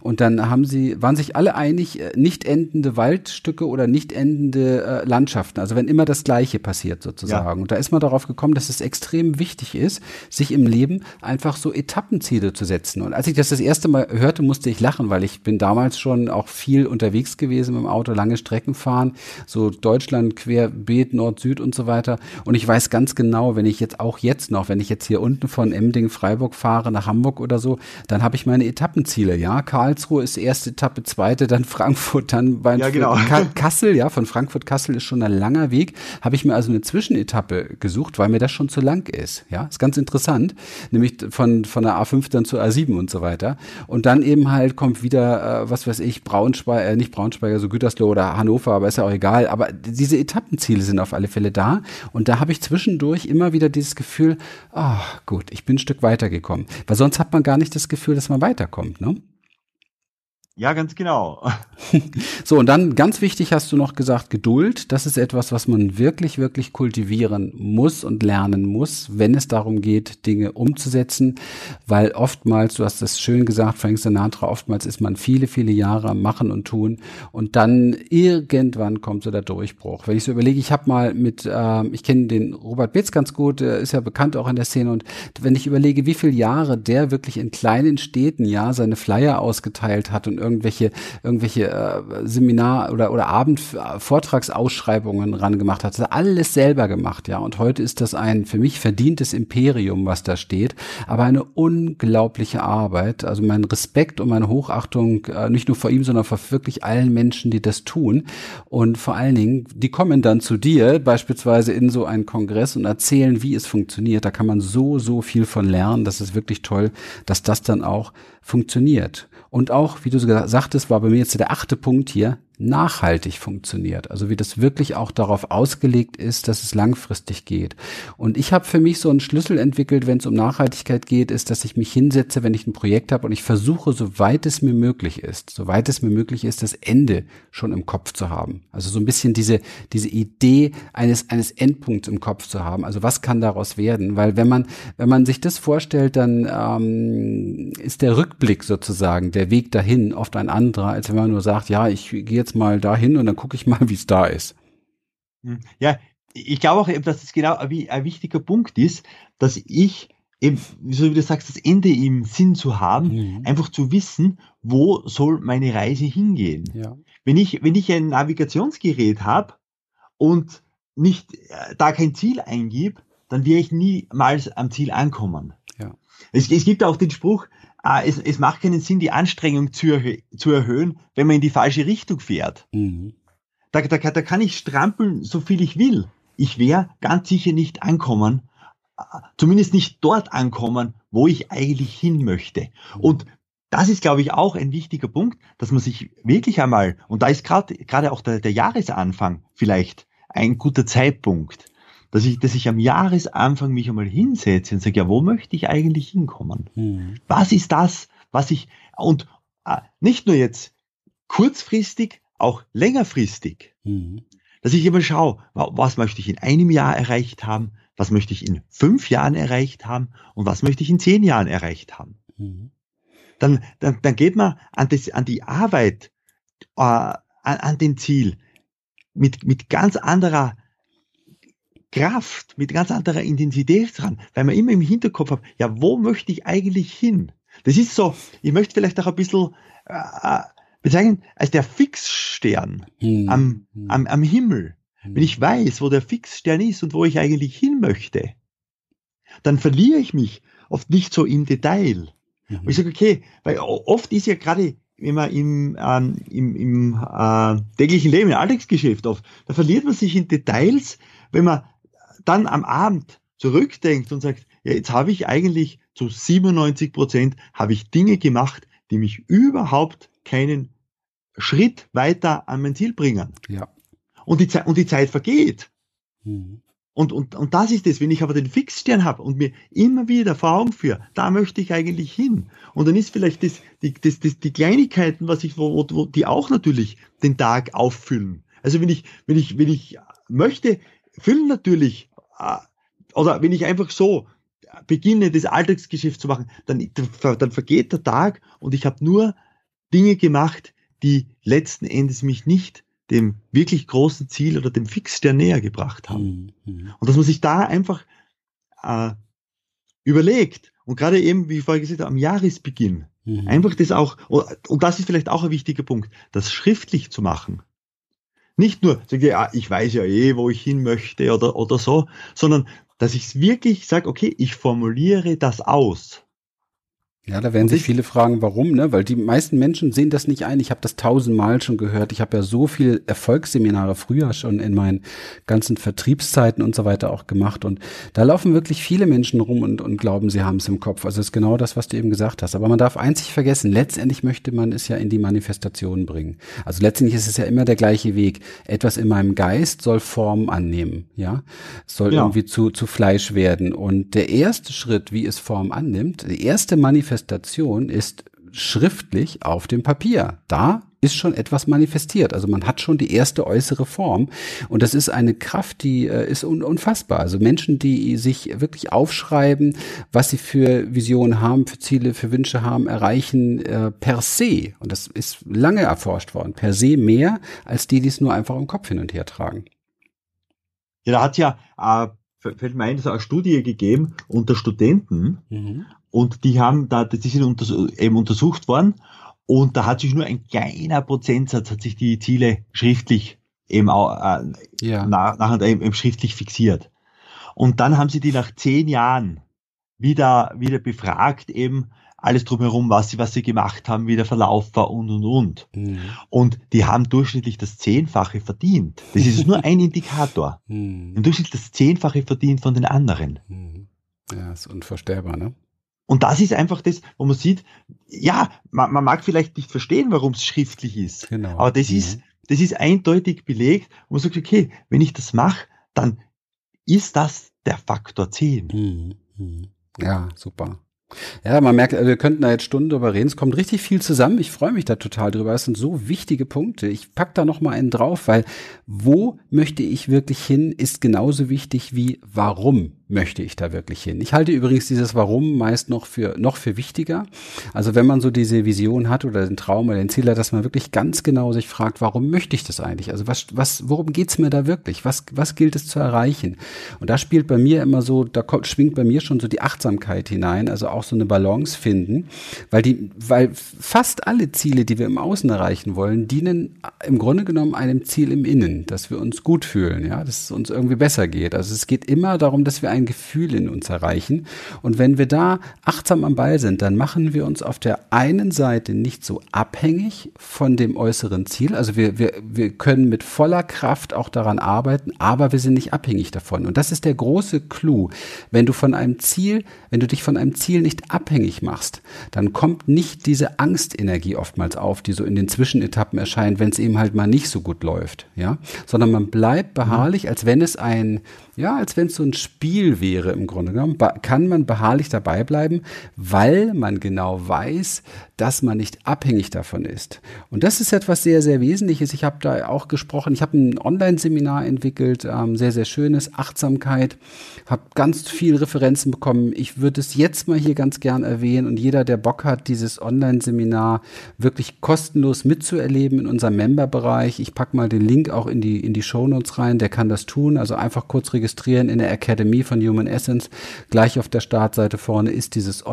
Und dann haben sie waren sich alle einig, äh, nicht endende Waldstücke oder nicht endende äh, Landschaften. Also wenn immer das Gleiche passiert sozusagen. Ja. Und da ist man darauf gekommen, dass es extrem wichtig ist, sich im Leben einfach so Etappenziele zu setzen. Und als ich das das erste Mal hörte, musste ich lachen, weil ich bin damals schon auch viel unterwegs gewesen mit dem Auto, lange Strecken fahren, so Deutschland querbeet, Nord, Süd und so weiter. Und ich weiß ganz genau, wenn ich jetzt auch jetzt noch, wenn ich jetzt hier unten von Emding, Freiburg fahre nach Hamburg oder so, dann habe ich meine Etappenziele. Ja, Karlsruhe ist erste Etappe, zweite, dann [laughs] Frankfurt, dann bei ja, genau. Kassel. Ja, von Frankfurt Kassel ist schon ein langer Weg. Habe ich mir also eine Zwischenetappe gesucht, weil mir das schon zu lang ist. Ja, ist ganz interessant, nämlich von, von der A5 dann zur A7 und so weiter. Und dann eben halt kommt wieder, äh, was weiß ich, Braunschweig, äh, nicht Braunschweig, also Gütersloh oder Hannover, aber ist ja auch egal. Aber diese Etappenziele sind auf alle Fälle da. Und da habe ich zwischendurch immer wieder dieses Gefühl, ah, oh, gut, ich bin ein Stück weitergekommen. Weil sonst hat man gar nicht das Gefühl, dass man weiterkommt, ne? Ja, ganz genau. [laughs] so, und dann ganz wichtig hast du noch gesagt, Geduld. Das ist etwas, was man wirklich, wirklich kultivieren muss und lernen muss, wenn es darum geht, Dinge umzusetzen. Weil oftmals, du hast das schön gesagt, Frank Sinatra, oftmals ist man viele, viele Jahre am Machen und Tun und dann irgendwann kommt so der Durchbruch. Wenn ich so überlege, ich habe mal mit, äh, ich kenne den Robert Betz ganz gut, der ist ja bekannt auch in der Szene und wenn ich überlege, wie viele Jahre der wirklich in kleinen Städten ja seine Flyer ausgeteilt hat und irgendwelche, irgendwelche äh, Seminar- oder, oder Abendvortragsausschreibungen ran gemacht hat. Das alles selber gemacht, ja. Und heute ist das ein für mich verdientes Imperium, was da steht, aber eine unglaubliche Arbeit. Also mein Respekt und meine Hochachtung, äh, nicht nur vor ihm, sondern vor wirklich allen Menschen, die das tun. Und vor allen Dingen, die kommen dann zu dir, beispielsweise in so einen Kongress und erzählen, wie es funktioniert. Da kann man so, so viel von lernen. Das ist wirklich toll, dass das dann auch funktioniert. Und auch, wie du so sagtest, war bei mir jetzt der achte Punkt hier, nachhaltig funktioniert. Also wie das wirklich auch darauf ausgelegt ist, dass es langfristig geht. Und ich habe für mich so einen Schlüssel entwickelt, wenn es um Nachhaltigkeit geht, ist, dass ich mich hinsetze, wenn ich ein Projekt habe und ich versuche, soweit es mir möglich ist, soweit es mir möglich ist, das Ende schon im Kopf zu haben. Also so ein bisschen diese, diese Idee eines, eines Endpunkts im Kopf zu haben. Also was kann daraus werden? Weil wenn man, wenn man sich das vorstellt, dann ähm, ist der Rückblick sozusagen, der Weg dahin oft ein anderer, als wenn man nur sagt, ja, ich gehe jetzt mal dahin und dann gucke ich mal, [laughs] wie es da ist. Hm. Ja, ich glaube auch, dass das genau ein, ein wichtiger Punkt ist, dass ich eben, so wie du sagst, das Ende im Sinn zu haben, mhm. einfach zu wissen, wo soll meine Reise hingehen. Ja. Wenn ich, wenn ich ein Navigationsgerät habe und nicht äh, da kein Ziel eingib, dann werde ich niemals am Ziel ankommen. Ja. Es, es gibt auch den Spruch, äh, es, es macht keinen Sinn, die Anstrengung zu, erhö zu erhöhen, wenn man in die falsche Richtung fährt. Mhm. Da, da, da kann ich strampeln, so viel ich will. Ich werde ganz sicher nicht ankommen, äh, zumindest nicht dort ankommen, wo ich eigentlich hin möchte. Mhm. Und das ist, glaube ich, auch ein wichtiger Punkt, dass man sich wirklich einmal, und da ist gerade gerade auch der, der Jahresanfang vielleicht ein guter Zeitpunkt, dass ich, dass ich am Jahresanfang mich einmal hinsetze und sage, ja, wo möchte ich eigentlich hinkommen? Mhm. Was ist das, was ich, und äh, nicht nur jetzt kurzfristig, auch längerfristig, mhm. dass ich immer schaue, was möchte ich in einem Jahr erreicht haben, was möchte ich in fünf Jahren erreicht haben und was möchte ich in zehn Jahren erreicht haben. Mhm. Dann, dann, dann geht man an, das, an die Arbeit, äh, an, an den Ziel mit, mit ganz anderer Kraft, mit ganz anderer Intensität dran, weil man immer im Hinterkopf hat, ja, wo möchte ich eigentlich hin? Das ist so, ich möchte vielleicht auch ein bisschen äh, bezeichnen als der Fixstern hm. am, hm. am, am Himmel. Hm. Wenn ich weiß, wo der Fixstern ist und wo ich eigentlich hin möchte, dann verliere ich mich oft nicht so im Detail. Mhm. Und ich sage, okay, weil oft ist ja gerade wenn man im, ähm, im, im äh, täglichen Leben, im Alltagsgeschäft oft, da verliert man sich in Details, wenn man dann am Abend zurückdenkt und sagt, ja, jetzt habe ich eigentlich zu 97 Prozent habe ich Dinge gemacht, die mich überhaupt keinen Schritt weiter an mein Ziel bringen. Ja. Und die, Zeit, und die Zeit vergeht. Mhm. Und, und, und das ist es, wenn ich aber den Fixstern habe und mir immer wieder vor Augen führe, da möchte ich eigentlich hin. Und dann ist vielleicht das, die, das, das, die Kleinigkeiten, was ich, wo, wo, die auch natürlich den Tag auffüllen. Also wenn ich, wenn ich, wenn ich möchte, füllen natürlich oder wenn ich einfach so beginne, das Alltagsgeschäft zu machen, dann, dann vergeht der Tag und ich habe nur Dinge gemacht, die letzten Endes mich nicht dem wirklich großen Ziel oder dem Fixstern näher gebracht haben. Mhm, mhm. Und dass man sich da einfach äh, überlegt und gerade eben, wie ich vorher gesagt habe, am Jahresbeginn, mhm. einfach das auch, und das ist vielleicht auch ein wichtiger Punkt, das schriftlich zu machen. Nicht nur, ja, ich weiß ja eh, wo ich hin möchte oder, oder so, sondern dass ich wirklich sage, okay, ich formuliere das aus. Ja, da werden sich viele fragen, warum, ne? Weil die meisten Menschen sehen das nicht ein. Ich habe das tausendmal schon gehört. Ich habe ja so viel Erfolgsseminare früher schon in meinen ganzen Vertriebszeiten und so weiter auch gemacht. Und da laufen wirklich viele Menschen rum und, und glauben, sie haben es im Kopf. Also das ist genau das, was du eben gesagt hast. Aber man darf eins nicht vergessen, letztendlich möchte man es ja in die Manifestation bringen. Also letztendlich ist es ja immer der gleiche Weg. Etwas in meinem Geist soll Form annehmen, ja? Es soll ja. irgendwie zu, zu Fleisch werden. Und der erste Schritt, wie es Form annimmt, die erste Manifestation Manifestation ist schriftlich auf dem Papier. Da ist schon etwas manifestiert. Also man hat schon die erste äußere Form. Und das ist eine Kraft, die äh, ist un unfassbar. Also Menschen, die sich wirklich aufschreiben, was sie für Visionen haben, für Ziele, für Wünsche haben, erreichen äh, per se. Und das ist lange erforscht worden. Per se mehr, als die, die es nur einfach im Kopf hin und her tragen. Ja, da hat ja, äh, fällt mir ein, so eine Studie gegeben unter Studenten. Mhm. Und die haben da, die sind unter, eben untersucht worden. Und da hat sich nur ein kleiner Prozentsatz, hat sich die Ziele schriftlich eben auch, äh, ja. nach, nachher eben, eben schriftlich fixiert. Und dann haben sie die nach zehn Jahren wieder, wieder befragt, eben alles drumherum, was sie, was sie gemacht haben, wie der Verlauf war und, und, und. Mhm. Und die haben durchschnittlich das Zehnfache verdient. Das ist nur ein [laughs] Indikator. Mhm. Im Durchschnitt das Zehnfache verdient von den anderen. Mhm. Ja, ist unvorstellbar, ne? Und das ist einfach das, wo man sieht, ja, man, man mag vielleicht nicht verstehen, warum es schriftlich ist. Genau. Aber das mhm. ist, das ist eindeutig belegt. Und man sagt, okay, wenn ich das mache, dann ist das der Faktor 10. Mhm. Mhm. Ja, super. Ja, man merkt, wir könnten da jetzt Stunden drüber reden. Es kommt richtig viel zusammen. Ich freue mich da total drüber. Es sind so wichtige Punkte. Ich pack da noch mal einen drauf, weil wo möchte ich wirklich hin, ist genauso wichtig wie warum möchte ich da wirklich hin? Ich halte übrigens dieses Warum meist noch für, noch für wichtiger. Also wenn man so diese Vision hat oder den Traum oder den Ziel hat, dass man wirklich ganz genau sich fragt, warum möchte ich das eigentlich? Also was, was, worum geht's mir da wirklich? Was, was gilt es zu erreichen? Und da spielt bei mir immer so, da kommt, schwingt bei mir schon so die Achtsamkeit hinein, also auch so eine Balance finden, weil die, weil fast alle Ziele, die wir im Außen erreichen wollen, dienen im Grunde genommen einem Ziel im Innen, dass wir uns gut fühlen, ja, dass es uns irgendwie besser geht. Also es geht immer darum, dass wir ein ein Gefühl in uns erreichen. Und wenn wir da achtsam am Ball sind, dann machen wir uns auf der einen Seite nicht so abhängig von dem äußeren Ziel. Also wir, wir, wir können mit voller Kraft auch daran arbeiten, aber wir sind nicht abhängig davon. Und das ist der große Clou. Wenn du von einem Ziel, wenn du dich von einem Ziel nicht abhängig machst, dann kommt nicht diese Angstenergie oftmals auf, die so in den Zwischenetappen erscheint, wenn es eben halt mal nicht so gut läuft, ja, sondern man bleibt beharrlich, als wenn es ein, ja, als wenn es so ein Spiel wäre im Grunde genommen, kann man beharrlich dabei bleiben, weil man genau weiß, dass man nicht abhängig davon ist. Und das ist etwas sehr, sehr Wesentliches. Ich habe da auch gesprochen, ich habe ein Online-Seminar entwickelt, ähm, sehr, sehr schönes, Achtsamkeit, habe ganz viel Referenzen bekommen. Ich würde es jetzt mal hier ganz gern erwähnen und jeder, der Bock hat, dieses Online-Seminar wirklich kostenlos mitzuerleben in unserem Member-Bereich. Ich packe mal den Link auch in die, in die Show Notes rein, der kann das tun. Also einfach kurz registrieren in der Academy von Human Essence. Gleich auf der Startseite vorne ist dieses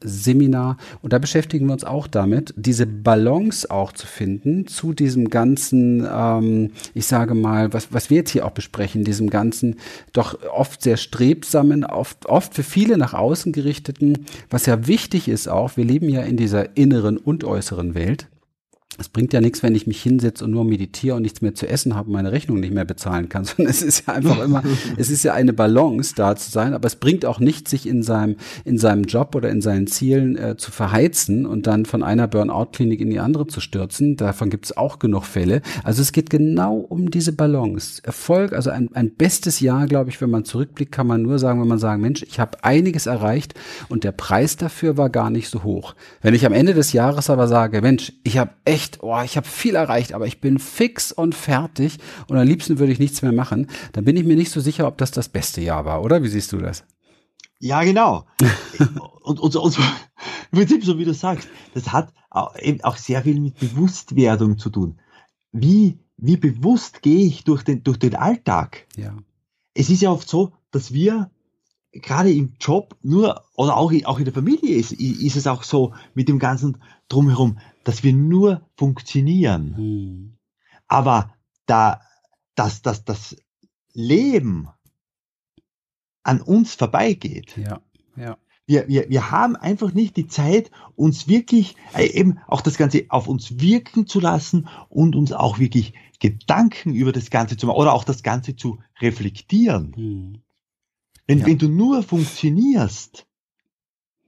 Online-Seminar und da beschäftigen wir uns auch damit, diese Balance auch zu finden zu diesem ganzen, ähm, ich sage mal, was, was wir jetzt hier auch besprechen, diesem ganzen doch oft sehr strebsamen, oft, oft für viele nach außen gerichteten, was ja wichtig ist auch, wir leben ja in dieser inneren und äußeren Welt. Es bringt ja nichts, wenn ich mich hinsetze und nur meditiere und nichts mehr zu essen habe und meine Rechnung nicht mehr bezahlen kann, [laughs] sondern es ist ja einfach immer, es ist ja eine Balance da zu sein, aber es bringt auch nichts, sich in seinem, in seinem Job oder in seinen Zielen äh, zu verheizen und dann von einer Burnout-Klinik in die andere zu stürzen. Davon gibt es auch genug Fälle. Also es geht genau um diese Balance. Erfolg, also ein, ein bestes Jahr, glaube ich, wenn man zurückblickt, kann man nur sagen, wenn man sagen, Mensch, ich habe einiges erreicht und der Preis dafür war gar nicht so hoch. Wenn ich am Ende des Jahres aber sage, Mensch, ich habe echt echt, oh, ich habe viel erreicht, aber ich bin fix und fertig und am liebsten würde ich nichts mehr machen, dann bin ich mir nicht so sicher, ob das das beste Jahr war, oder? Wie siehst du das? Ja, genau. [laughs] und, und, und im Prinzip, so wie du sagst, das hat auch, eben auch sehr viel mit Bewusstwerdung zu tun. Wie, wie bewusst gehe ich durch den, durch den Alltag? Ja. Es ist ja oft so, dass wir gerade im Job nur, oder auch, auch in der Familie ist, ist es auch so mit dem ganzen Drumherum, dass wir nur funktionieren. Hm. Aber da, dass, dass das Leben an uns vorbeigeht. Ja, ja. Wir, wir, wir haben einfach nicht die Zeit, uns wirklich, äh, eben auch das Ganze auf uns wirken zu lassen und uns auch wirklich Gedanken über das Ganze zu machen oder auch das Ganze zu reflektieren. Hm. Wenn, ja. wenn du nur funktionierst,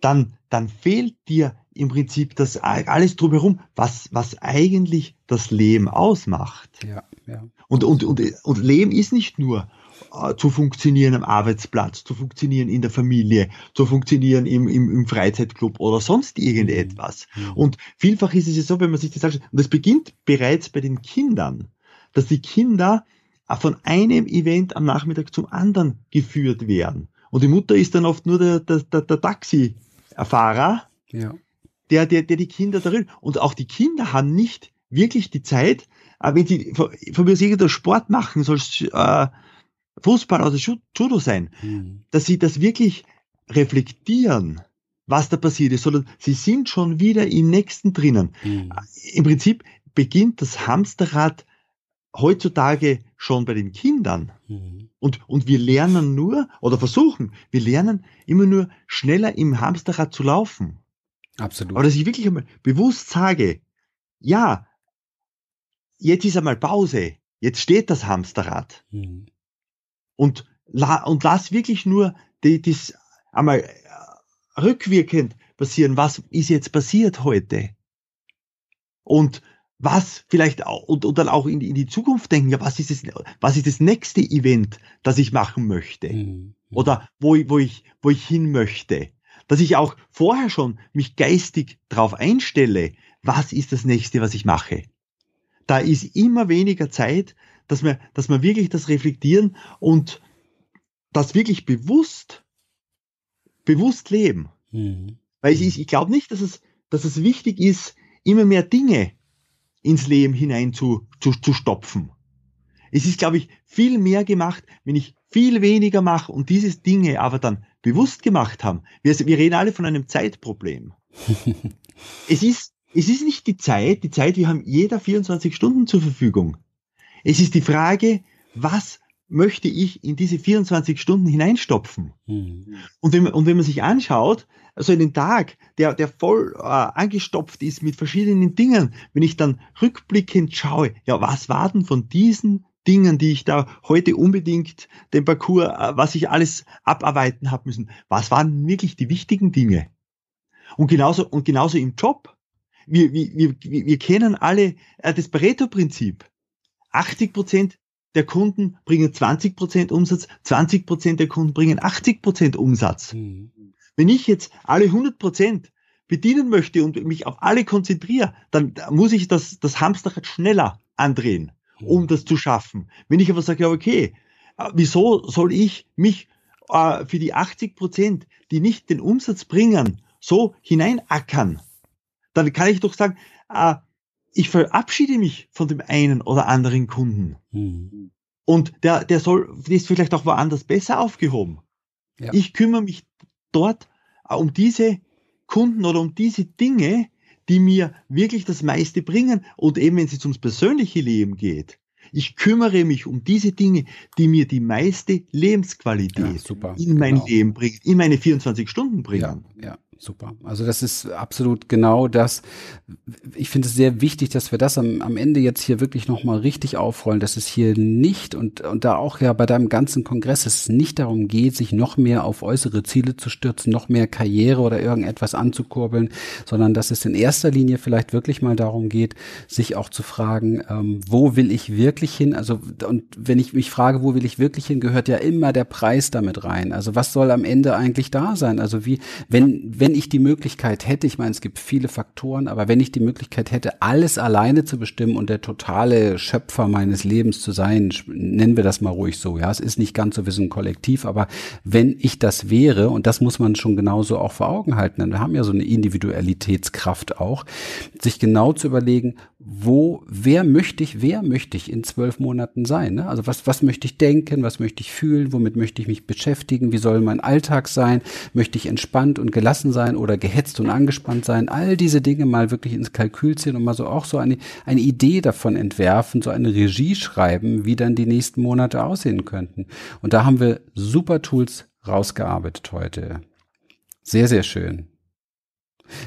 dann, dann fehlt dir im Prinzip das alles drumherum, was, was eigentlich das Leben ausmacht. Ja, ja. Und, und, und, und Leben ist nicht nur äh, zu funktionieren am Arbeitsplatz, zu funktionieren in der Familie, zu funktionieren im, im, im Freizeitclub oder sonst irgendetwas. Mhm. mhm. Und vielfach ist es ja so, wenn man sich das anschaut, und das beginnt bereits bei den Kindern, dass die Kinder von einem Event am Nachmittag zum anderen geführt werden. Und die Mutter ist dann oft nur der, der, der, der Taxifahrer, ja. Der, der, der die Kinder darin. Und auch die Kinder haben nicht wirklich die Zeit, äh, wenn sie von, von mir aus irgendeinen Sport machen, soll es äh, Fußball oder Judo sein, mhm. dass sie das wirklich reflektieren, was da passiert ist, sondern sie sind schon wieder im nächsten drinnen. Mhm. Im Prinzip beginnt das Hamsterrad heutzutage schon bei den Kindern. Mhm. Und, und wir lernen nur, oder versuchen, wir lernen immer nur schneller im Hamsterrad zu laufen. Absolut. Aber dass ich wirklich einmal bewusst sage, ja, jetzt ist einmal Pause, jetzt steht das Hamsterrad. Mhm. Und, la, und lass wirklich nur die, das einmal äh, rückwirkend passieren, was ist jetzt passiert heute? Und was vielleicht auch, und, und dann auch in die, in die Zukunft denken, ja, was ist das, was ist das nächste Event, das ich machen möchte? Mhm. Oder wo, wo ich, wo ich hin möchte? Dass ich auch vorher schon mich geistig darauf einstelle, was ist das nächste, was ich mache? Da ist immer weniger Zeit, dass wir, dass wir wirklich das reflektieren und das wirklich bewusst, bewusst leben. Mhm. Weil ich, ich glaube nicht, dass es, dass es wichtig ist, immer mehr Dinge ins Leben hinein zu, zu, zu stopfen. Es ist, glaube ich, viel mehr gemacht, wenn ich viel weniger mache und diese Dinge aber dann bewusst gemacht haben. Wir, wir reden alle von einem Zeitproblem. [laughs] es ist, es ist nicht die Zeit, die Zeit, wir haben jeder 24 Stunden zur Verfügung. Es ist die Frage, was möchte ich in diese 24 Stunden hineinstopfen? Mhm. Und, wenn man, und wenn man sich anschaut, also einen Tag, der, der voll äh, angestopft ist mit verschiedenen Dingen, wenn ich dann rückblickend schaue, ja, was war denn von diesen Dingen, die ich da heute unbedingt den Parcours, äh, was ich alles abarbeiten habe müssen, was waren wirklich die wichtigen Dinge? Und genauso, und genauso im Job. Wir, wir, wir, wir kennen alle äh, das Pareto-Prinzip. 80 Prozent der Kunden bringen 20 Prozent Umsatz, 20 Prozent der Kunden bringen 80 Prozent Umsatz. Mhm. Wenn ich jetzt alle 100 Prozent bedienen möchte und mich auf alle konzentriere, dann muss ich das, das Hamsterrad schneller andrehen, um das zu schaffen. Wenn ich aber sage, ja, okay, äh, wieso soll ich mich äh, für die 80 Prozent, die nicht den Umsatz bringen, so hineinackern? Dann kann ich doch sagen, äh, ich verabschiede mich von dem einen oder anderen Kunden. Mhm. Und der, der soll, der ist vielleicht auch woanders besser aufgehoben. Ja. Ich kümmere mich dort äh, um diese Kunden oder um diese Dinge, die mir wirklich das meiste bringen. Und eben, wenn es jetzt ums persönliche Leben geht, ich kümmere mich um diese Dinge, die mir die meiste Lebensqualität ja, in mein genau. Leben bringen, in meine 24 Stunden bringen. Ja, ja super. Also das ist absolut genau das. Ich finde es sehr wichtig, dass wir das am, am Ende jetzt hier wirklich nochmal richtig aufrollen, dass es hier nicht und, und da auch ja bei deinem ganzen Kongress es nicht darum geht, sich noch mehr auf äußere Ziele zu stürzen, noch mehr Karriere oder irgendetwas anzukurbeln, sondern dass es in erster Linie vielleicht wirklich mal darum geht, sich auch zu fragen, ähm, wo will ich wirklich hin? Also und wenn ich mich frage, wo will ich wirklich hin, gehört ja immer der Preis damit rein. Also was soll am Ende eigentlich da sein? Also wie, wenn, wenn wenn ich die Möglichkeit hätte, ich meine, es gibt viele Faktoren, aber wenn ich die Möglichkeit hätte, alles alleine zu bestimmen und der totale Schöpfer meines Lebens zu sein, nennen wir das mal ruhig so, ja, es ist nicht ganz so wie so ein Kollektiv, aber wenn ich das wäre, und das muss man schon genauso auch vor Augen halten, denn wir haben ja so eine Individualitätskraft auch, sich genau zu überlegen, wo, wer möchte ich, wer möchte ich in zwölf Monaten sein? Ne? Also was, was möchte ich denken, was möchte ich fühlen, womit möchte ich mich beschäftigen, wie soll mein Alltag sein, möchte ich entspannt und gelassen sein oder gehetzt und angespannt sein, all diese Dinge mal wirklich ins Kalkül ziehen und mal so auch so eine, eine Idee davon entwerfen, so eine Regie schreiben, wie dann die nächsten Monate aussehen könnten. Und da haben wir super Tools rausgearbeitet heute. Sehr, sehr schön.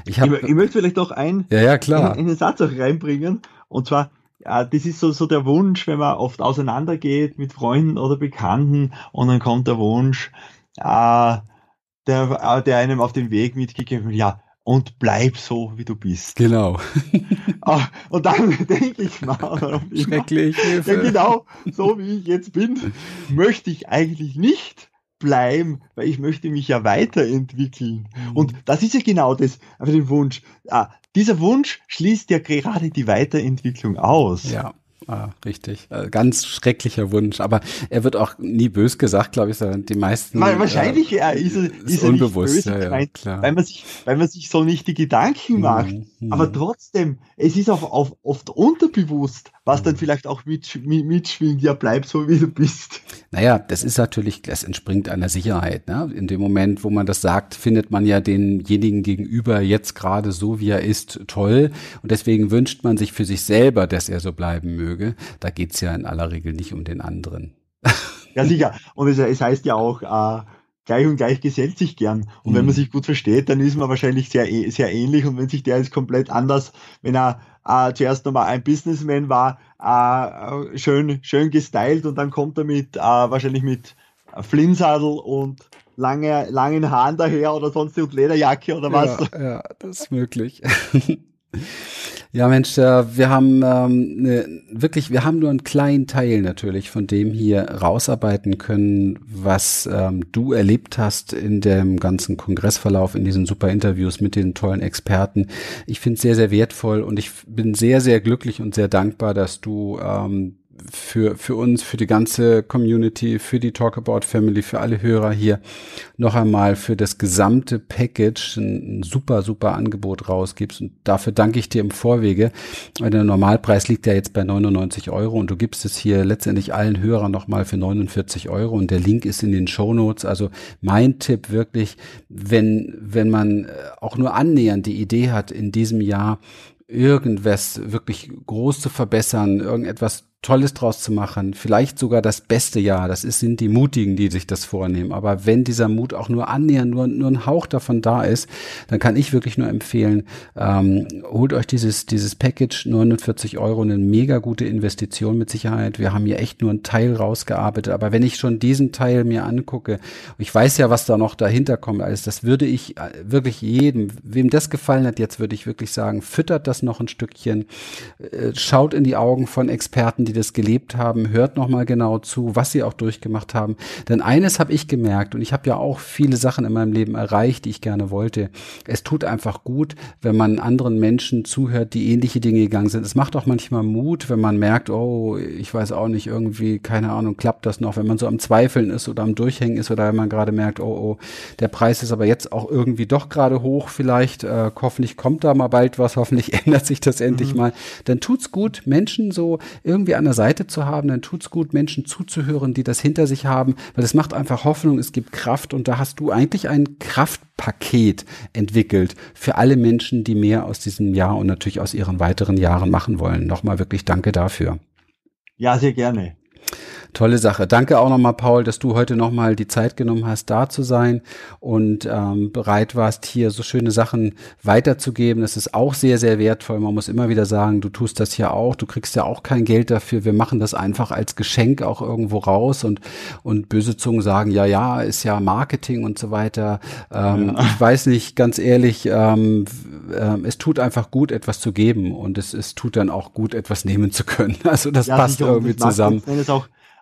Ich, hab, ich, ich möchte vielleicht noch ein, ja, ja, klar. Einen, einen Satz auch reinbringen. Und zwar, ja, das ist so, so der Wunsch, wenn man oft auseinandergeht mit Freunden oder Bekannten und dann kommt der Wunsch, äh, der, äh, der einem auf den Weg mitgegeben wird, ja, und bleib so, wie du bist. Genau. [laughs] Ah, und dann [laughs] denke ich mal, Schrecklich, ja, genau, so wie ich jetzt bin, möchte ich eigentlich nicht bleiben, weil ich möchte mich ja weiterentwickeln. Mhm. Und das ist ja genau das, aber den Wunsch. Ah, dieser Wunsch schließt ja gerade die Weiterentwicklung aus. Ja. Ah, richtig. Äh, ganz schrecklicher Wunsch. Aber er wird auch nie bös gesagt, glaube ich, sondern die meisten. Weil wahrscheinlich äh, ist er, ist, ist er unbewusst, böse ja, ja, weil man sich, weil man sich so nicht die Gedanken macht. Mhm. Aber trotzdem, es ist auch, auch oft unterbewusst, was dann mhm. vielleicht auch mit, mitschwingt. Ja, bleib so, wie du bist. Naja, das ist natürlich, das entspringt einer Sicherheit. Ne? In dem Moment, wo man das sagt, findet man ja denjenigen gegenüber jetzt gerade so, wie er ist, toll. Und deswegen wünscht man sich für sich selber, dass er so bleiben möge. Da geht's ja in aller Regel nicht um den anderen. Ja, sicher. Und es, es heißt ja auch, äh, gleich und gleich gesellt sich gern. Und mhm. wenn man mhm. sich gut versteht, dann ist man wahrscheinlich sehr, eh, sehr ähnlich. Und wenn sich der jetzt komplett anders, wenn er äh, zuerst nochmal ein Businessman war, äh, schön, schön gestylt und dann kommt er mit, äh, wahrscheinlich mit Flinnsadel und lange, langen Haaren daher oder sonst und Lederjacke oder was. Ja, ja das ist möglich. [laughs] [laughs] Ja, Mensch, äh, wir haben ähm, ne, wirklich, wir haben nur einen kleinen Teil natürlich von dem hier rausarbeiten können, was ähm, du erlebt hast in dem ganzen Kongressverlauf, in diesen super Interviews mit den tollen Experten. Ich finde es sehr, sehr wertvoll und ich bin sehr, sehr glücklich und sehr dankbar, dass du ähm, für, für uns, für die ganze Community, für die Talkabout Family, für alle Hörer hier noch einmal für das gesamte Package ein, ein super, super Angebot rausgibst. Und dafür danke ich dir im Vorwege. Der Normalpreis liegt ja jetzt bei 99 Euro und du gibst es hier letztendlich allen Hörern nochmal für 49 Euro und der Link ist in den Show Notes. Also mein Tipp wirklich, wenn, wenn man auch nur annähernd die Idee hat, in diesem Jahr irgendwas wirklich groß zu verbessern, irgendetwas Tolles draus zu machen, vielleicht sogar das beste Jahr. Das ist, sind die Mutigen, die sich das vornehmen. Aber wenn dieser Mut auch nur annähernd, nur, nur ein Hauch davon da ist, dann kann ich wirklich nur empfehlen, ähm, holt euch dieses, dieses Package, 49 Euro, eine mega gute Investition mit Sicherheit. Wir haben hier echt nur einen Teil rausgearbeitet. Aber wenn ich schon diesen Teil mir angucke, ich weiß ja, was da noch dahinter kommt, alles, das würde ich äh, wirklich jedem, wem das gefallen hat, jetzt würde ich wirklich sagen, füttert das noch ein Stückchen, äh, schaut in die Augen von Experten, die das gelebt haben, hört nochmal genau zu, was sie auch durchgemacht haben. Denn eines habe ich gemerkt und ich habe ja auch viele Sachen in meinem Leben erreicht, die ich gerne wollte. Es tut einfach gut, wenn man anderen Menschen zuhört, die ähnliche Dinge gegangen sind. Es macht auch manchmal Mut, wenn man merkt, oh, ich weiß auch nicht, irgendwie, keine Ahnung, klappt das noch, wenn man so am Zweifeln ist oder am Durchhängen ist oder wenn man gerade merkt, oh, oh, der Preis ist aber jetzt auch irgendwie doch gerade hoch vielleicht, äh, hoffentlich kommt da mal bald was, hoffentlich [laughs] ändert sich das endlich mhm. mal. Dann tut's gut, Menschen so irgendwie an an der Seite zu haben, dann tut's gut, Menschen zuzuhören, die das hinter sich haben, weil es macht einfach Hoffnung, es gibt Kraft und da hast du eigentlich ein Kraftpaket entwickelt für alle Menschen, die mehr aus diesem Jahr und natürlich aus ihren weiteren Jahren machen wollen. Nochmal wirklich danke dafür. Ja, sehr gerne. Tolle Sache. Danke auch nochmal, Paul, dass du heute nochmal die Zeit genommen hast, da zu sein und ähm, bereit warst, hier so schöne Sachen weiterzugeben. Das ist auch sehr, sehr wertvoll. Man muss immer wieder sagen, du tust das ja auch, du kriegst ja auch kein Geld dafür. Wir machen das einfach als Geschenk auch irgendwo raus und, und böse Zungen sagen, ja, ja, ist ja Marketing und so weiter. Ähm, ja. Ich weiß nicht, ganz ehrlich, ähm, äh, es tut einfach gut, etwas zu geben und es, es tut dann auch gut, etwas nehmen zu können. [laughs] Also das ja, passt irgendwie zusammen. Macht,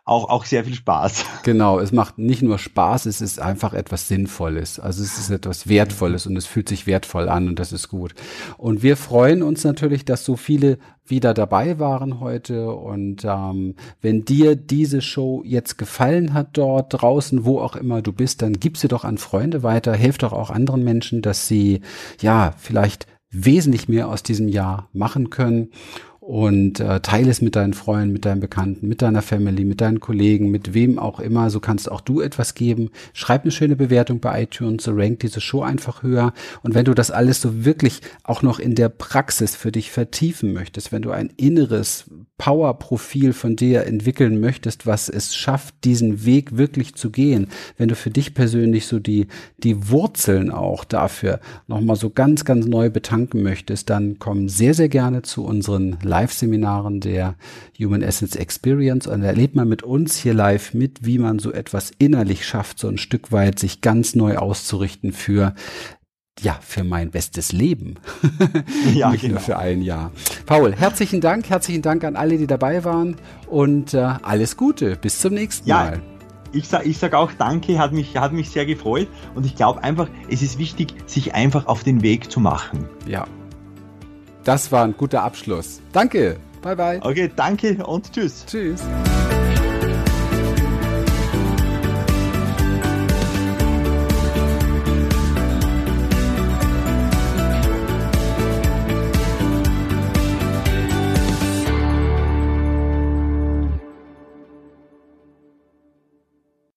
auch auch, sehr viel Spaß. Genau, es macht nicht nur Spaß, es ist einfach etwas Sinnvolles. Also es ist etwas Wertvolles und es fühlt sich wertvoll an und das ist gut. Und wir freuen uns natürlich, dass so viele wieder dabei waren heute. Und ähm, wenn dir diese Show jetzt gefallen hat dort draußen, wo auch immer du bist, dann gib sie doch an Freunde weiter, hilf doch auch anderen Menschen, dass sie ja vielleicht wesentlich mehr aus diesem Jahr machen können und äh, teile es mit deinen Freunden, mit deinen Bekannten, mit deiner Family, mit deinen Kollegen, mit wem auch immer. So kannst auch du etwas geben. Schreib eine schöne Bewertung bei iTunes, so rankt diese Show einfach höher. Und wenn du das alles so wirklich auch noch in der Praxis für dich vertiefen möchtest, wenn du ein inneres Power-Profil von dir entwickeln möchtest, was es schafft, diesen Weg wirklich zu gehen, wenn du für dich persönlich so die, die Wurzeln auch dafür nochmal so ganz, ganz neu betanken möchtest, dann komm sehr, sehr gerne zu unseren Live-Seminaren der Human Essence Experience und erlebt man mit uns hier live mit, wie man so etwas innerlich schafft, so ein Stück weit sich ganz neu auszurichten für ja, für mein bestes Leben. [laughs] ja, Nicht genau. nur für ein Jahr. Paul, herzlichen Dank, herzlichen Dank an alle, die dabei waren und äh, alles Gute. Bis zum nächsten ja. Mal ich sage ich sag auch Danke, hat mich, hat mich sehr gefreut und ich glaube einfach, es ist wichtig, sich einfach auf den Weg zu machen. Ja, das war ein guter Abschluss. Danke. Bye bye. Okay, danke und tschüss. Tschüss.